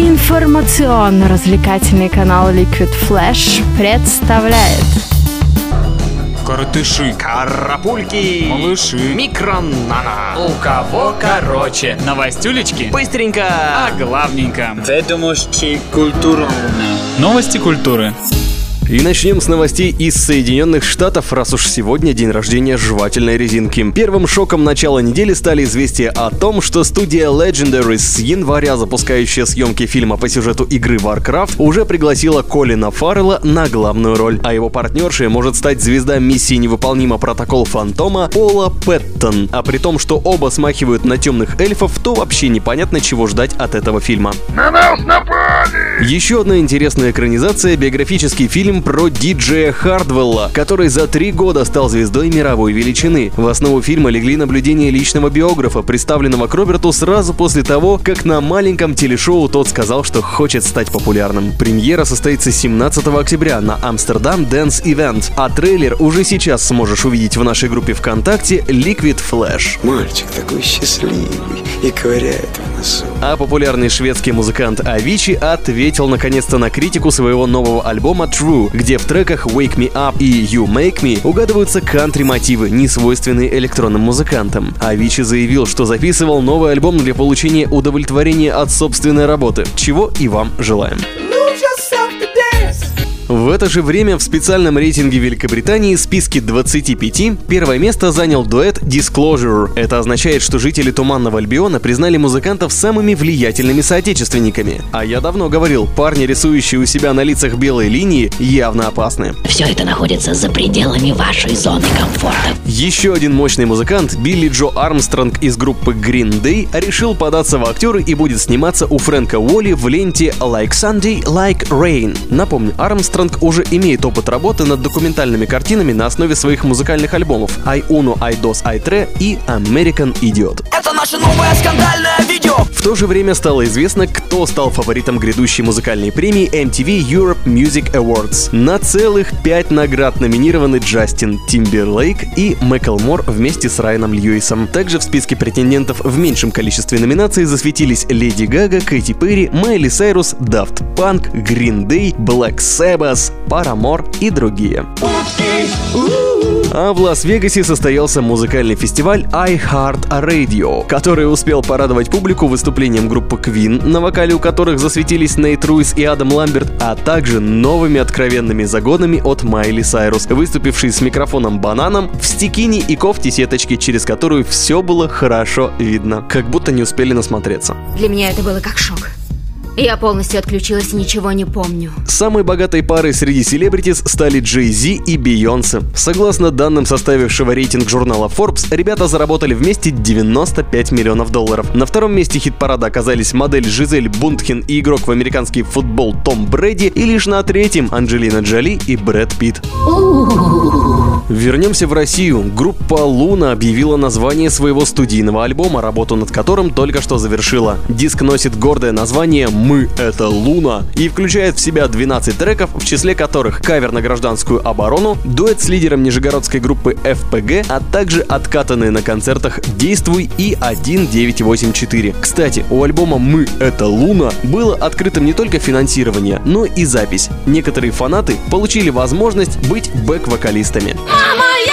Информационно-развлекательный канал Liquid Flash представляет Коротыши, Карапульки, малыши, микронана. у кого короче. Новостюлечки, Быстренько. а главненько. Ведомости культурно. Новости культуры. И начнем с новостей из Соединенных Штатов, раз уж сегодня день рождения жевательной резинки. Первым шоком начала недели стали известия о том, что студия Legendary с января, запускающая съемки фильма по сюжету игры Warcraft, уже пригласила Колина Фаррелла на главную роль, а его партнершей может стать звезда миссии «Невыполнима протокол Фантома» Пола Пэттон. А при том, что оба смахивают на темных эльфов, то вообще непонятно, чего ждать от этого фильма. Еще одна интересная экранизация – биографический фильм про диджея Хардвелла, который за три года стал звездой мировой величины. В основу фильма легли наблюдения личного биографа, представленного к Роберту сразу после того, как на маленьком телешоу тот сказал, что хочет стать популярным. Премьера состоится 17 октября на Амстердам Dance Event, а трейлер уже сейчас сможешь увидеть в нашей группе ВКонтакте Liquid Flash. Мальчик такой счастливый и ковыряет в. А популярный шведский музыкант Авичи ответил наконец-то на критику своего нового альбома True, где в треках Wake Me Up и You Make Me угадываются кантри-мотивы, не свойственные электронным музыкантам. Авичи заявил, что записывал новый альбом для получения удовлетворения от собственной работы, чего и вам желаем. В это же время в специальном рейтинге Великобритании списке 25 первое место занял дуэт Disclosure. Это означает, что жители Туманного Альбиона признали музыкантов самыми влиятельными соотечественниками. А я давно говорил, парни, рисующие у себя на лицах белые линии, явно опасны. Все это находится за пределами вашей зоны комфорта. Еще один мощный музыкант, Билли Джо Армстронг из группы Green Day, решил податься в актеры и будет сниматься у Фрэнка Уолли в ленте Like Sunday, Like Rain. Напомню, Армстронг уже имеет опыт работы над документальными картинами на основе своих музыкальных альбомов I Uno, I Dos, I Tre и American Idiot. Это наше новое скандальное В то же время стало известно, кто стал фаворитом грядущей музыкальной премии MTV Europe Music Awards. На целых пять наград номинированы Джастин Тимберлейк и Мэклмор вместе с Райаном Льюисом. Также в списке претендентов в меньшем количестве номинаций засветились Леди Гага, Кэти Перри, Майли Сайрус, Daft Punk, Green Day, Black Sabbath, Paramore и другие. А в Лас-Вегасе состоялся музыкальный фестиваль iHeart Radio, который успел порадовать публику выступлением группы Queen, на вокале у которых засветились Нейт Руис и Адам Ламберт, а также новыми откровенными загонами от Майли Сайрус, выступившей с микрофоном бананом в стекине и кофте сеточки, через которую все было хорошо видно, как будто не успели насмотреться. Для меня это было как шок. Я полностью отключилась и ничего не помню. Самой богатой парой среди селебритис стали Джей Зи и Бейонсе. Согласно данным составившего рейтинг журнала Forbes, ребята заработали вместе 95 миллионов долларов. На втором месте хит-парада оказались модель Жизель Бунтхен и игрок в американский футбол Том Брэди, и лишь на третьем Анджелина Джоли и Брэд Питт. Вернемся в Россию. Группа Луна объявила название своего студийного альбома, работу над которым только что завершила. Диск носит гордое название «Мы — это Луна» и включает в себя 12 треков, в числе которых кавер на гражданскую оборону, дуэт с лидером нижегородской группы FPG, а также откатанные на концертах «Действуй» и 1984. Кстати, у альбома «Мы — это Луна» было открытым не только финансирование, но и запись. Некоторые фанаты получили возможность быть бэк-вокалистами. Мама!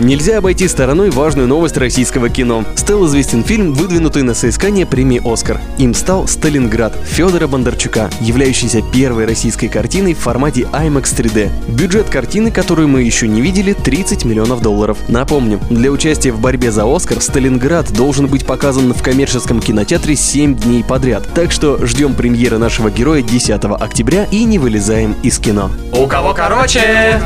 Нельзя обойти стороной важную новость российского кино. Стал известен фильм, выдвинутый на соискание премии «Оскар». Им стал «Сталинград» Федора Бондарчука, являющийся первой российской картиной в формате IMAX 3D. Бюджет картины, которую мы еще не видели, 30 миллионов долларов. Напомню, для участия в борьбе за «Оскар» «Сталинград» должен быть показан в коммерческом кинотеатре 7 дней подряд. Так что ждем премьеры нашего героя 10 октября и не вылезаем из кино. У кого короче?